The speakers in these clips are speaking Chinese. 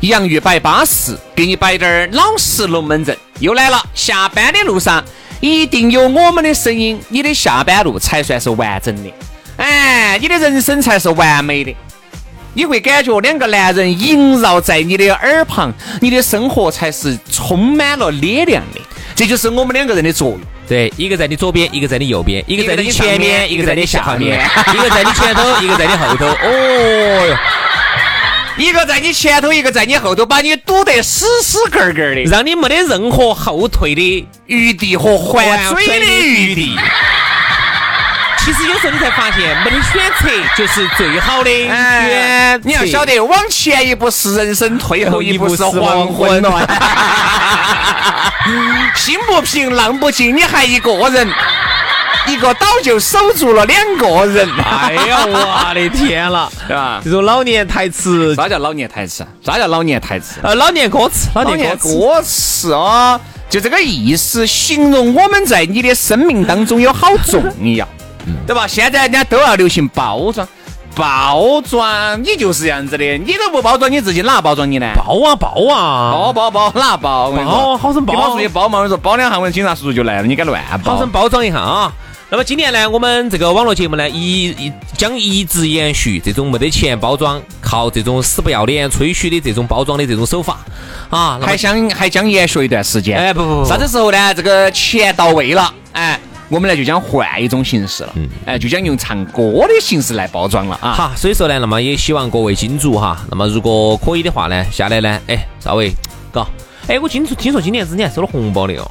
洋芋摆巴适，给你摆点儿老实龙门阵。又来了，下班的路上一定有我们的声音，你的下班路才算是完整的。哎，你的人生才是完美的。你会感觉两个男人萦绕在你的耳旁，你的生活才是充满了力量的。这就是我们两个人的作用。对，一个在你左边，一个在你右边，一个在你前面，一个在你下面，一个在你前头，一个在你后头。哦哟，一个在你前头，一个在你后头，把你堵得死死根根的，让你没得任何后退的余地和还嘴的余地。其实有时候你才发现，没得选择就是最好的选。你要晓得，往前一步是人生，退后一步是黄昏。心不平，浪不静，你还一个人，一个岛就守住了两个人。哎呀，我的天了，对吧？这种老年台词，啥叫老年台词？啥叫老年台词？呃，老年歌词，老年歌词啊，就这个意思，形容我们在你的生命当中有好重要。对吧？现在人家都要流行包装，包装你就是这样子的，你都不包装你自己，哪包装你呢？包啊包啊，包包包哪包？包好生包，你跑出去包嘛？我说包两下，我们警察叔叔就来了，你敢乱包。好生包装一下啊！那么今年呢，我们这个网络节目呢，一一将一直延续这种没得钱包装，靠这种死不要脸吹嘘的这种包装的这种手法啊，还想还将延续一段时间。哎不不不，啥子时候呢？这个钱到位了，哎。我们呢就将换一种形式了，嗯，哎，就将用唱歌的形式来包装了啊。好，所以说呢，那么也希望各位金主哈，那么如果可以的话呢，下来呢，哎，稍微，嘎，哎，我听说听说今年子你还收了红包的哦，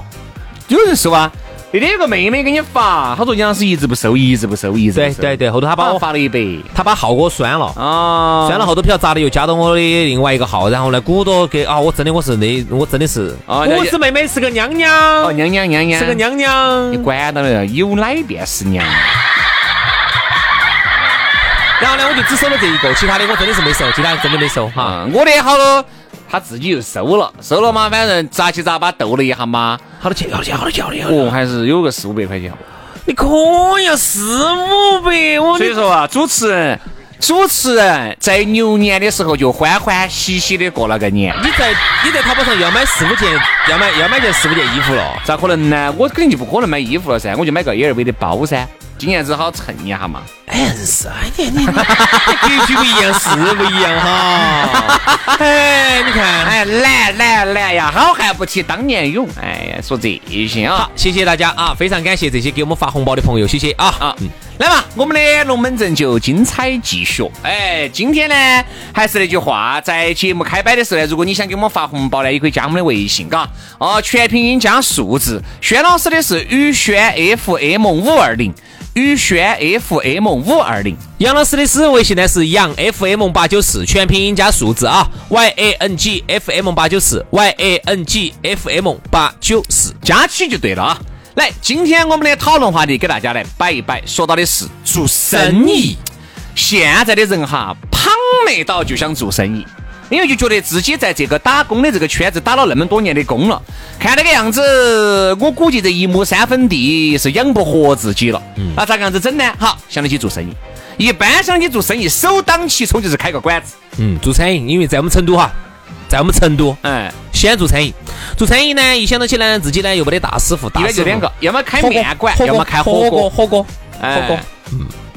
有人收啊。那天有个妹妹给你发，她说杨老师一直不收，一直不收，一直对对对，后头她把我发了一百，她把号给我删了。啊，删了后头不晓得咋的又加到我的另外一个号，然后呢鼓捣给啊，我真的我是那我真的是，我是妹妹是个娘娘，哦娘娘娘娘。是个娘娘，你管到了，有奶便是娘。然后呢，我就只收了这一个，其他的我真的是没收，其他的真的没收哈，我的好多。他自己又收了，收了嘛，反正杂七杂八斗了一下嘛，好多钱？好多钱？好多钱？哦，还是有个四五百块钱。你可以四五百，我所以说啊，主持人，主持人在牛年的时候就欢欢喜喜的过了个年。你在你在淘宝上要买四五件，要买要买件四五件衣服了，咋可能呢？我肯定就不可能买衣服了噻，我就买个 LV 的包噻。今年只好蹭一下嘛。哎，是啊，你你格局不一样，是不一样哈。哎，你看，哎，难难难呀，好汉不提当年勇。哎呀，说这些啊，谢谢大家啊，非常感谢这些给我们发红包的朋友，谢谢啊啊。来嘛，我们的龙门阵就精彩继续。哎，今天呢，还是那句话，在节目开摆的时候呢，如果你想给我们发红包呢，也可以加我们的微信，嘎。哦，全拼音加数字。轩老师的是宇轩 FM 五二零。宇轩 FM 五二零，杨老师的私人微信呢是杨 FM 八九四，全拼音加数字啊，Y A N G F M 八九四，Y A N G F M 八九四，加起就对了啊。来，今天我们的讨论话题给大家来摆一摆，说到的是做生意。现在的人哈，胖没到就想做生意。因为就觉得自己在这个打工的这个圈子打了那么多年的工了，看那个样子，我估计这一亩三分地是养不活自己了。嗯，那咋个样子整呢？好，想得起做生意。一般想起做生意，首当其冲就是开个馆子。嗯，做餐饮，因为在我们成都哈，在我们成都，哎，先做餐饮，做餐饮呢，一想到起呢，自己呢又没得大师傅，大师傅就两个，要么开面馆，要么开火锅，火锅。火锅，火哎锅。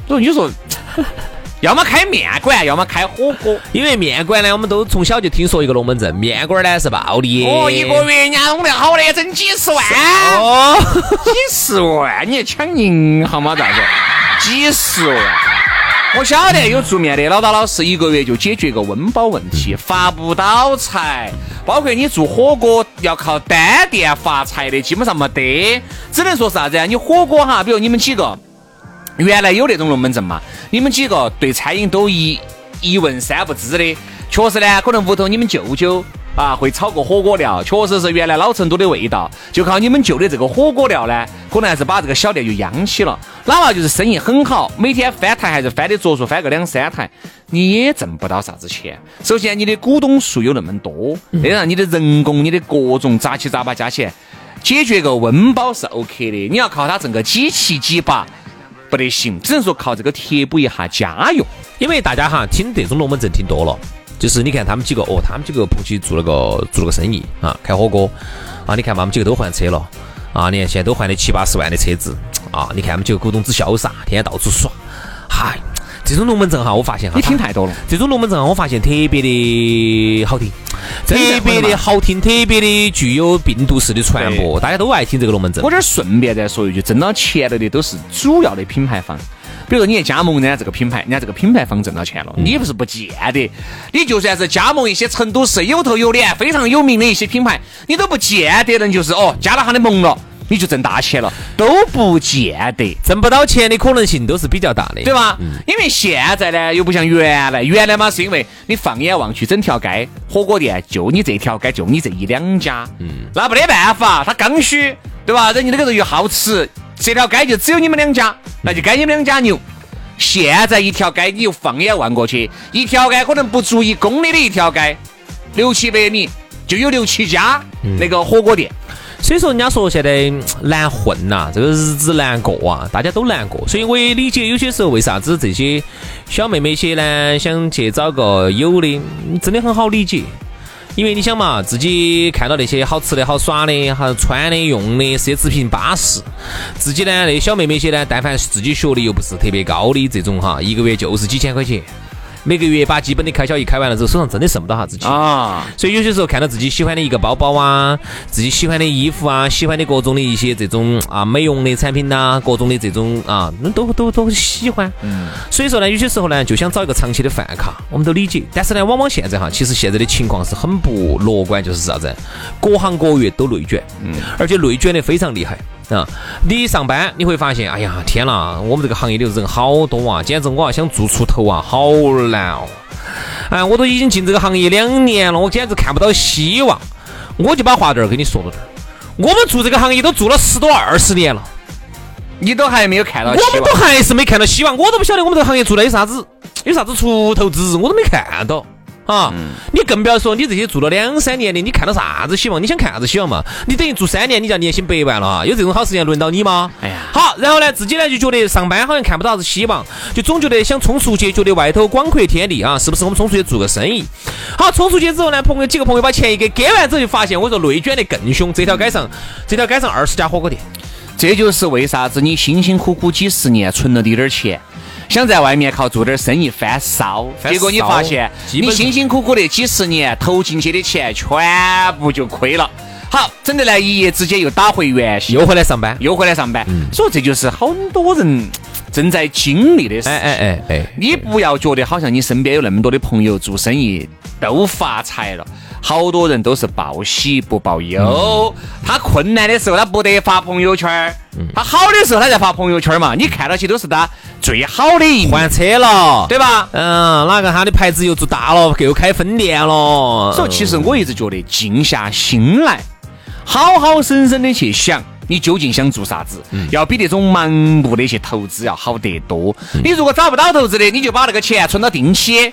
所以你说，要么开面馆，要么开火锅。因为面馆呢，我们都从小就听说一个龙门阵，面馆呢是暴利。哦，一个月人家弄得好的，挣几十万，哦，几十万，你抢银行吗？咋子？几十万。我晓得有做面的老大老师，一个月就解决个温饱问题，发不到财。包括你做火锅要靠单店发财的，基本上没得，只能说啥子啊？你火锅哈，比如你们几个，原来有那种龙门阵嘛，你们几个对餐饮都一一问三不知的，确实呢，可能屋头你们舅舅啊会炒个火锅料，确实是原来老成都的味道，就靠你们舅的这个火锅料呢，可能还是把这个小店就养起了。哪怕就是生意很好，每天翻台还是翻的着数，翻个两三台，你也挣不到啥子钱。首先你的股东数有那么多，再加上你的人工、你的各种杂七杂八加起来，解决个温饱是 OK 的。你要靠它挣个几七几八。不得行，只能说靠这个贴补一下家用。因为大家哈听这种龙门阵听多了，就是你看他们几个哦，他们几个不去做了个做了个生意啊，开火锅啊，你看嘛，他们几个都换车了啊，你看现在都换了七八十万的车子啊，你看他们几个股东之潇洒，天天到处耍，嗨，这种龙门阵哈，我发现哈，你听太多了，这种龙门阵哈，我发现特别的好听，特别的好听，特别的具有病毒式的传播，大家都爱听这个龙门阵我。这儿顺便再说一句，挣到钱了的都是主要的品牌方。比如说你去加盟人家这个品牌，人家这个品牌方挣到钱了，你不是不见得。你就算是加盟一些成都市有头有脸、非常有名的一些品牌，你都不见得能就是哦加了他的盟了，你就挣大钱了，都不见得。挣不到钱的可能性都是比较大的，对吧？因为现在呢，又不像原来，原来嘛是因为你放眼望去，整条街火锅店就你这条街就你这一两家，嗯，那没得办法，它刚需，对吧？人家那个人又好吃，这条街就只有你们两家，那就该你们两家牛。现在一条街你又放眼望过去，一条街可能不足一公里的一条街，六七百米就有六七家那个火锅店。所以说，人家说现在难混呐、这个日子难过啊，大家都难过。所以我也理解有些时候为啥子这些小妹妹些呢想去找个有的，真的很好理解。因为你想嘛，自己看到那些好吃的好耍的、好穿的、用的奢侈品巴适，自己呢那小妹妹些呢，但凡自己学历又不是特别高的这种哈，一个月就是几千块钱，每个月把基本的开销一开完了之后，手上真的剩不到啥子钱。啊，所以有些时候看到自己喜欢的一个包包啊，自己喜欢的衣服啊，喜欢的各种的一些这种啊美容的产品呐、各种的这种啊，那都都都喜欢。嗯。所以说呢，有些时候呢，就想找一个长期的饭卡，我们都理解。但是呢，往往现在哈，其实现在的情况是很不乐观，就是啥子？各行各业都内卷，嗯，而且内卷的非常厉害。啊，你一上班你会发现，哎呀，天呐，我们这个行业里头人好多啊，简直我要想做出头啊，好难哦。哎，我都已经进这个行业两年了，我简直看不到希望。我就把话这儿给你说到这儿，我们做这个行业都做了十多二十年了，你都还没有看到希我们都。还是没看到希望，我都不晓得我们这个行业做的有啥子，有啥子出头之日，我都没看到。啊，你更不要说你这些做了两三年的，你看到啥子希望？你想看啥子希望嘛？你等于做三年，你就要年薪百万了啊？有这种好时间轮到你吗？哎呀好，然后呢，自己呢就觉得上班好像看不到啥子希望，就总觉得想冲出去，觉得外头广阔天地啊，是不是我们冲出去做个生意？好，冲出去之后呢，朋友几个朋友把钱一给，给完之后就发现，我说内卷的更凶，这条街上，这条街上二十家火锅店，这就是为啥子你辛辛苦苦几十年存了滴点儿钱，想在外面靠做点儿生意翻烧，结果你发现你辛辛苦苦的几十年投进去的钱全部就亏了。好，整得来一夜之间又打回原形，又回来上班。又回来上班。所以这就是很多人正在经历的事。哎哎哎哎，你不要觉得好像你身边有那么多的朋友做生意都发财了，好多人都是报喜不报忧。他困难的时候他不得发朋友圈儿，他好的时候他在发朋友圈嘛。你看到起都是他最好的一面，换车了，对吧？嗯，哪个他的牌子又做大了，又开分店了。所以其实我一直觉得静下心来，好好生生的去想。你究竟想做啥子？要比那种盲目的去投资要好得多。你如果找不到投资的，你就把那个钱存到定期，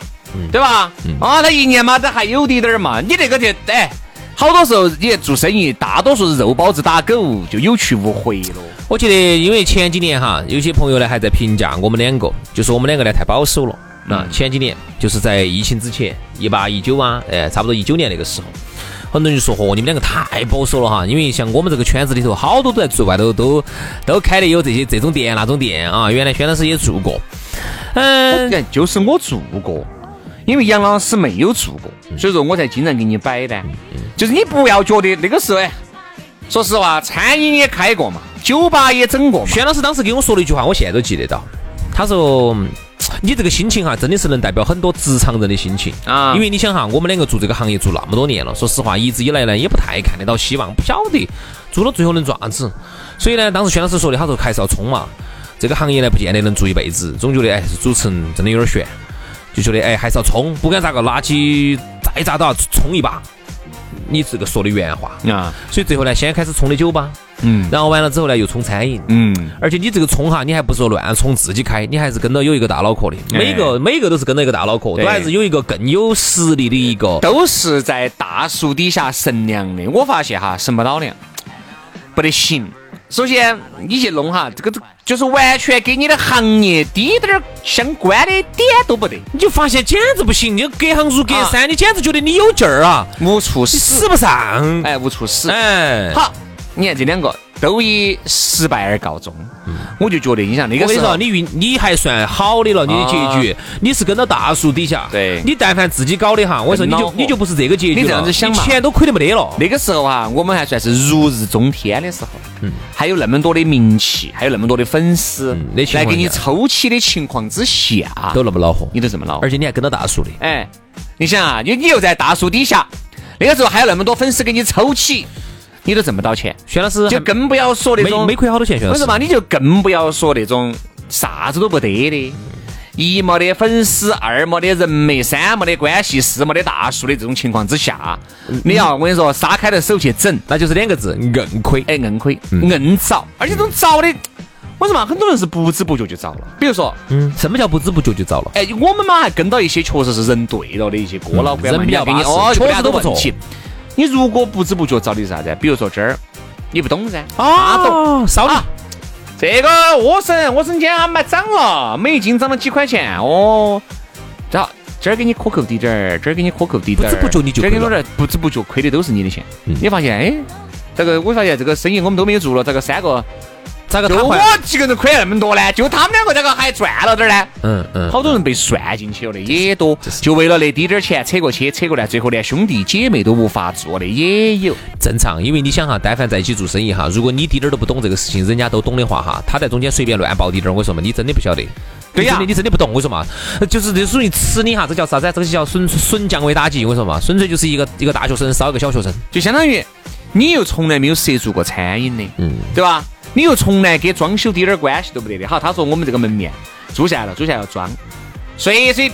对吧？啊，他一年嘛，这还有滴点儿嘛。你那个就哎，好多时候你做生意，大多数是肉包子打狗，就有去无回了。我觉得，因为前几年哈，有些朋友呢还在评价我们两个，就说我们两个呢太保守了。那前几年就是在疫情之前，一八一九啊，哎，差不多一九年那个时候，很多人就说嚯，你们两个太保守了哈，因为像我们这个圈子里头，好多都在做外头都都开的有这些这种店那种店啊。原来轩老师也做过，嗯，就是我做过，因为杨老师没有做过，所以说我才经常给你摆的。就是你不要觉得那个时候，哎，说实话，餐饮也开过嘛，酒吧也整过嘛。轩老师当时给我说了一句话，我现在都记得到，他说。你这个心情哈，真的是能代表很多职场人的心情啊！因为你想哈，我们两个做这个行业做那么多年了，说实话，一直以来呢，也不太看得到希望，不晓得做到最后能做啥子。所以呢，当时薛老师说的，他说还是要冲嘛。这个行业呢，不见得能做一辈子，总觉得哎，主持人真的有点悬，就觉得哎，还是要冲，不管咋个，拿起再咋都要冲一把。你这个说的原话。啊，所以最后呢，先开始冲的酒吧，嗯，然后完了之后呢，又冲餐饮，嗯，而且你这个冲哈，你还不是说乱冲自己开，你还是跟到有一个大脑壳的，每个每个都是跟到一个大脑壳，都还是有一个更有实力的一个，都是在大树底下乘凉的。我发现哈，乘不到凉，不得行。首先，你去弄哈，这个就是完全跟你的行业滴点儿相关的点都不得，你就发现简直不行，你隔行如隔山，你简直觉得你有劲儿啊，无处使，使不上，哎，无处使，哎，好，你看这两个。都以失败而告终，我就觉得，你像那个时候，你运你还算好的了，你的结局，你是跟到大树底下，对，你但凡自己搞的哈，我说你就你就不是这个结局你这样子想嘛，钱都亏得没得了。那个时候哈，我们还算是如日中天的时候，嗯，还有那么多的名气，还有那么多的粉丝来给你抽起的情况之下，都那么恼火，你都这么恼，而且你还跟到大树的，哎，你想啊，你你又在大树底下，那个时候还有那么多粉丝给你抽起。你都挣不到钱，薛老师就更不要说那种没亏好多钱，薛老师。嘛，你就更不要说那种啥子都不得的，一没得粉丝，二没得人脉，三没得关系，四没得大数的这种情况之下，你要我跟你说，撒开了手去整，那就是两个字，硬亏，哎，硬亏，硬找，而且这种找的，我说嘛，很多人是不知不觉就遭了，比如说，嗯，什么叫不知不觉就遭了？哎，我们嘛还跟到一些确实是人对了的一些哥老倌人比较巴适，确实都不错。你如果不知不觉找的是啥子？比如说这儿，你不懂噻？啊，懂，少了。这个莴笋，莴笋今天买涨了，每斤涨了几块钱哦。这这儿给你克扣滴点儿，这儿给你克扣滴点儿。不知不觉你就亏了。不知不觉亏的都是你的钱。你发现哎，这个我发现这个生意我们都没有做了，这个三个。咋个？就我几个人亏了那么多呢？就他们两个这个还赚了点呢。嗯嗯，好多人被算进去了的也多，就为了那滴点儿钱扯过去扯过来，最后连兄弟姐妹都无法做的也有。正常，因为你想哈，但凡在一起做生意哈，如果你滴点儿都不懂这个事情，人家都懂的话哈，他在中间随便乱报滴点儿，我说嘛，你真的不晓得。对呀，你真的不懂，我说嘛，就是这属于吃你哈，这叫啥子？这个叫损损降维打击，我说嘛，纯粹就是一个一个大学生烧一个小学生，就相当于你又从来没有涉足过餐饮的，嗯，对吧？你又从来跟装修滴点儿关系都不得的，好，他说我们这个门面租下来了，租下来要装，随随，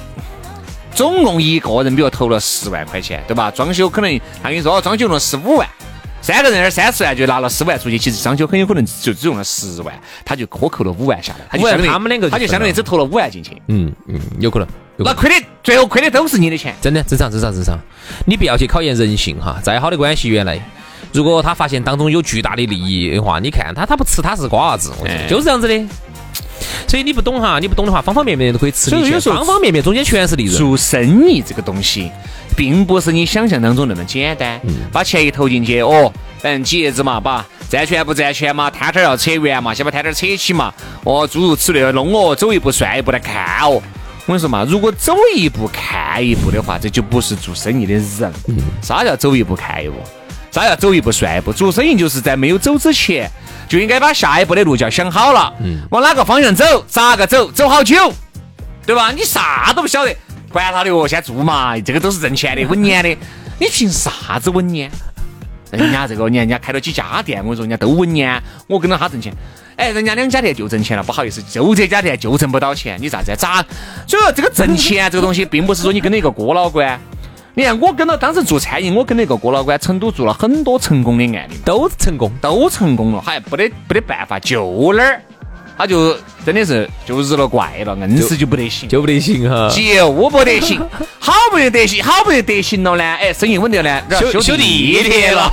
总共一个人比如投了十万块钱，对吧？装修可能他跟你说装修用了十五万，三个人儿三十万就拿了十万出去，其实装修很有可能就只用了十万，他就克扣了五万下来，他就相当于他们两个，他就相当于只投了五万进去，嗯嗯，有可能，那亏的最后亏的都是你的钱，真的。正常正常正常，你不要去考验人性哈，再好的关系原来。如果他发现当中有巨大的利益的话，你看他他不吃他是瓜娃子，就是这样子的。所以你不懂哈，你不懂的话，方方面面都可以吃进去。方方面面中间全是利润。做生意这个东西，并不是你想象当中那么简单。把钱一投进去，哦，反正几爷子嘛，把赚钱不赚钱嘛，摊摊要扯圆嘛，先把摊摊扯起嘛。哦，诸如此类的弄哦，走一步算一步来看哦。我跟你说嘛，如果走一步看一步的话，这就不是做生意的人。啥叫走一步看一步？啥叫走一步算一步？做生意就是在没有走之前，就应该把下一步的路就要想好了，往哪个方向走，咋个走，走好久，对吧？你啥都不晓得，管他的哦，先做嘛，这个都是挣钱的，稳年的，你凭啥子稳年？人家这个，你看人家开了几家店，我跟你说，人家都稳年，我跟着他挣钱。哎，人家两家店就挣钱了，不好意思，就这家店就挣不到钱，你咋子？咋？所以说这个挣钱这个东西，并不是说你跟着一个郭老倌。你看，我跟到当时做餐饮，我跟那个郭老倌，成都做了很多成功的案例，都成功，都成功了，还不得不得办法，就那儿，他就真的是就日了怪了，硬是就不得行，就不得行哈，就不得行，好不容易得行，好不容易得行了呢，哎，生意稳定了，修修地铁了，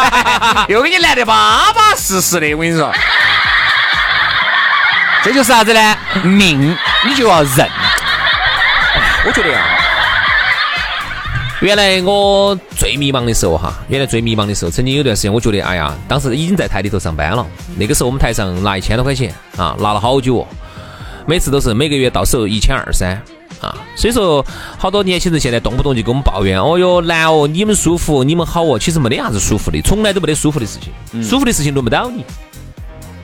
又给你来的巴巴适适的，我跟你说，这就是啥子呢？命，你就要认，我觉得呀。原来我最迷茫的时候哈，原来最迷茫的时候，曾经有段时间，我觉得，哎呀，当时已经在台里头上班了。那个时候我们台上拿一千多块钱啊，拿了好久哦，每次都是每个月到手一千二三啊。所以说，好多年轻人现在动不动就跟我们抱怨，哦哟难哦，你们舒服，你们好哦，其实没得啥子舒服的，从来都没得舒服的事情，舒服的事情轮不到你，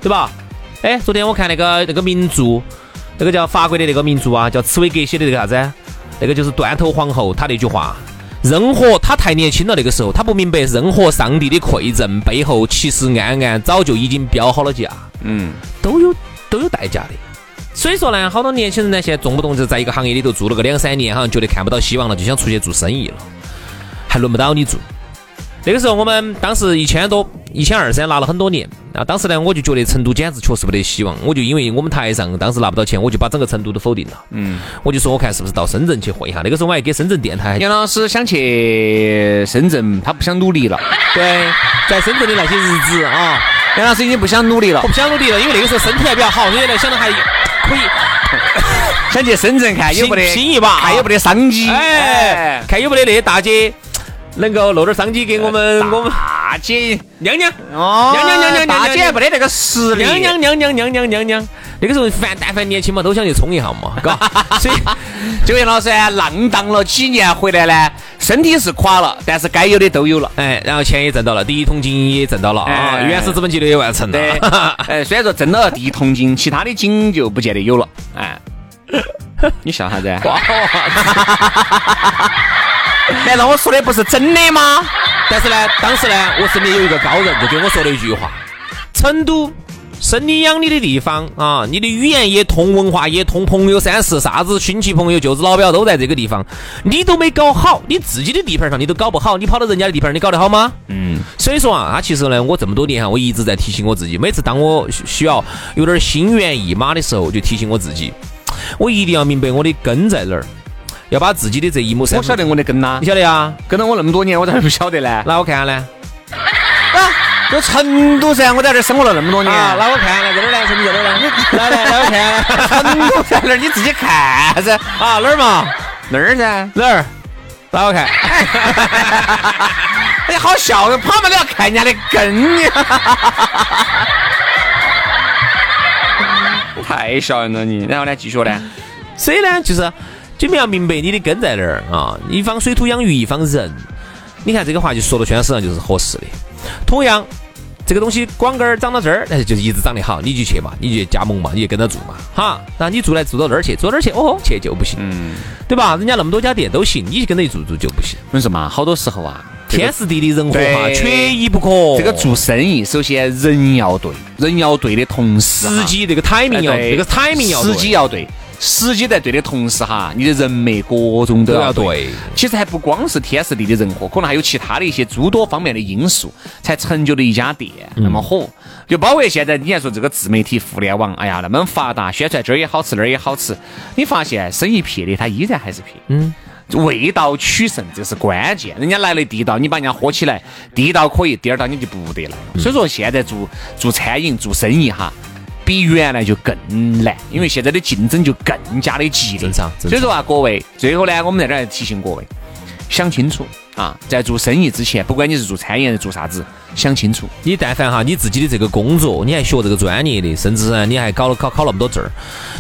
对吧？哎，昨天我看那个那个名著，那个叫法国的那个名著啊，叫茨威格写的那个啥子？那个就是断头皇后，她那句话。任何他太年轻了，那个时候他不明白，任何上帝的馈赠背后，其实暗暗早就已经标好了价，嗯，都有都有代价的。所以说呢，好多年轻人呢，现在动不动就在一个行业里头做了个两三年，好像觉得看不到希望了，就想出去做生意了，还轮不到你做。那个时候我们当时一千多，一千二三拿了很多年啊。当时呢，我就觉得成都简直确实没得希望。我就因为我们台上当时拿不到钱，我就把整个成都都否定了。嗯，我就说我看是不是到深圳去混一下。那个时候我还给深圳电台。杨老师想去深圳，他不想努力了。对，在深圳的那些日子啊，杨老师已经不想努力了。我不想努力了，因为那个时候身体还比较好，所以呢想到还可以 想去深圳看有没得拼一把，看有没得商机。哎，看有没得那些大姐。能够露点商机给我们，我们大姐。娘娘。哦，娘娘娘娘大姐没得那个实力，娘娘娘娘娘娘娘娘，那个时候凡但凡年轻嘛，都想去冲一下嘛，嘎。所以九元老师浪荡了几年回来呢，身体是垮了，但是该有的都有了，哎，然后钱也挣到了，第一桶金也挣到了啊，原始资本积累也完成了，对，哎，虽然说挣到了第一桶金，其他的金就不见得有了，哎，你笑啥子？难道我说的不是真的吗？但是呢，当时呢，我身边有一个高人就给我说了一句话：成都生你养你的地方啊，你的语言也通，文化也通，朋友三四，啥子亲戚朋友、舅子老表都在这个地方，你都没搞好，你自己的地盘上你都搞不好，你跑到人家的地盘，你搞得好吗？嗯。所以说啊，他其实呢，我这么多年哈，我一直在提醒我自己，每次当我需要有点心猿意马的时候，就提醒我自己，我一定要明白我的根在哪儿。要把自己的这一亩三，我晓得我的根呐，你晓得呀？跟了我那么多年，我咋不晓得呢？那我看下呢？啊，就成都噻，我在这生活了那么多年，那我看看在哪儿呢？成都在哪儿呢？来来来，我看，成都在哪儿？你自己看噻。啊，哪儿嘛？那儿噻？哪儿？那我看。哎，好笑，跑嘛都要看人家的根呀！太笑人了你。然后呢，继续呢？所以呢，就是。就你要明白你的根在哪儿啊！一方水土养育一方人，你看这个话就说到圈身上就是合适的。同样，这个东西广根儿长到这儿，但是就是一直长得好，你就去嘛，你就加盟嘛，你就跟着做嘛，哈。那你做来做到那儿去，做哪儿去？哦，去就不行，嗯，对吧？人家那么多家店都行，你跟着做做就不行。我跟你说嘛，好多时候啊，天时地利人和哈，缺一不可。这个做生意，首先人要对，人要对的同时，时机这个 timing 要，这个 timing 要，时机要对。时机在对的同时哈，你的人脉各种都要对。其实还不光是天时地利人和，可能还有其他的一些诸多方面的因素，才成就了一家店那么火。就包括现在你还说这个自媒体互联网，哎呀那么发达，宣传这儿也好吃那儿也好吃，你发现生意撇的它依然还是撇。嗯，味道取胜这是关键。人家来了地道，你把人家喝起来，地道可以，第二道你就不得来。所以说现在做做餐饮做生意哈。比原来就更难，因为现在的竞争就更加的激烈。正常。所以说啊，各位，最后呢，我们在这儿提醒各位，想清楚啊，在做生意之前，不管你是做餐饮还是做啥子，想清楚。你但凡哈，你自己的这个工作，你还学这个专业的，甚至呢，你还搞了考考那么多证儿，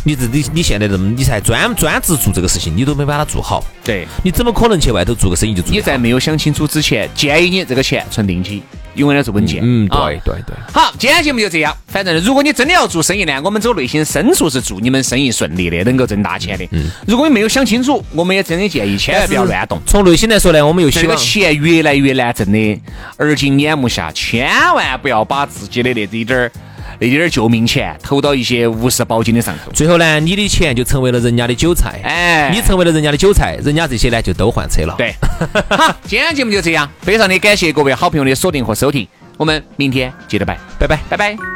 你自己你现在这么，你才专专职做这个事情，你都没把它做好。对。你怎么可能去外头做个生意就做？你在没有想清楚之前，建议你这个钱存定期。永远都是稳健。嗯，对对对。好，今天节目就这样。反正如果你真的要做生意呢，我们走内心深处是祝你们生意顺利的，能够挣大钱的。嗯。如果你没有想清楚，我们也真的建议千万不要乱动。从内心来说呢，我们又希望。这个钱越来越难挣的，而今眼目下，千万不要把自己的那滴点儿。那点儿救命钱投到一些无事保金的上头，最后呢，你的钱就成为了人家的韭菜。哎，你成为了人家的韭菜，人家这些呢就都换车了。对，好，今天节目就这样，非常的感谢各位好朋友的锁定和收听，我们明天接着拜，拜拜，拜拜。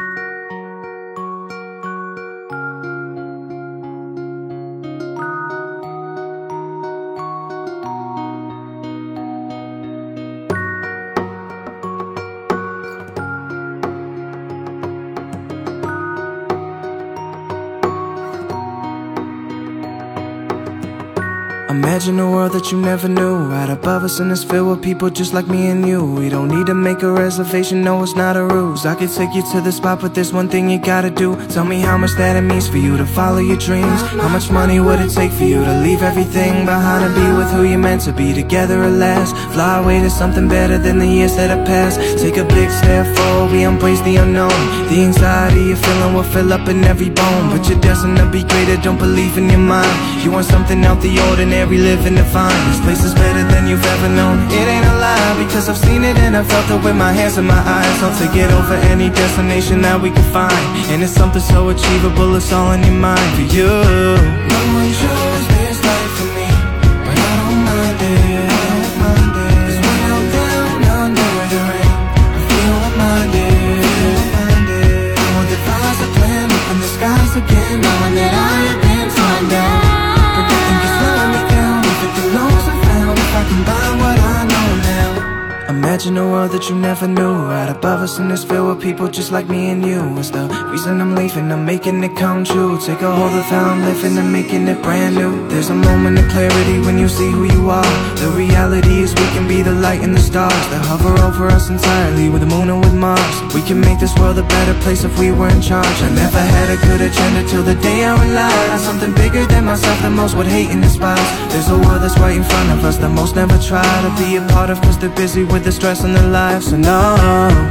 Imagine a world that you never knew. Right above us and it's filled with people just like me and you. We don't need to make a reservation, no, it's not a ruse. I could take you to the spot, but there's one thing you gotta do. Tell me how much that it means for you to follow your dreams. How much money would it take for you to leave everything behind and be with who you're meant to be together at last? Fly away to something better than the years that have passed. Take a big step forward, we embrace the unknown. The anxiety you're feeling will fill up in every bone. But you're destined to be greater, don't believe in your mind. You want something out the ordinary we live in the fine This place is better than you've ever known. It ain't a lie because I've seen it and I felt it with my hands and my eyes. I'll take it over any destination that we can find. And it's something so achievable, it's all in your mind for you. No never knew Right above us and it's filled with people just like me and you. It's the reason I'm leaving, I'm making it come true. Take a hold of how I'm living and making it brand new. There's a moment of clarity when you see who you are. The reality is we can be the light and the stars That hover over us entirely with the moon and with Mars. We can make this world a better place if we were in charge. I never had a good agenda till the day I relied On something bigger than myself the most would hate and despise. There's a world that's right in front of us the most never try to be a part of Cause they're busy with the stress in their lives. So no, no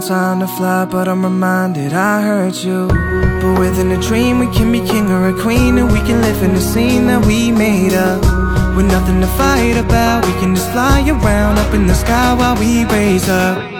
time to fly But I'm reminded I hurt you. But within a dream we can be king or a queen And we can live in the scene that we made up. With nothing to fight about We can just fly around up in the sky while we raise up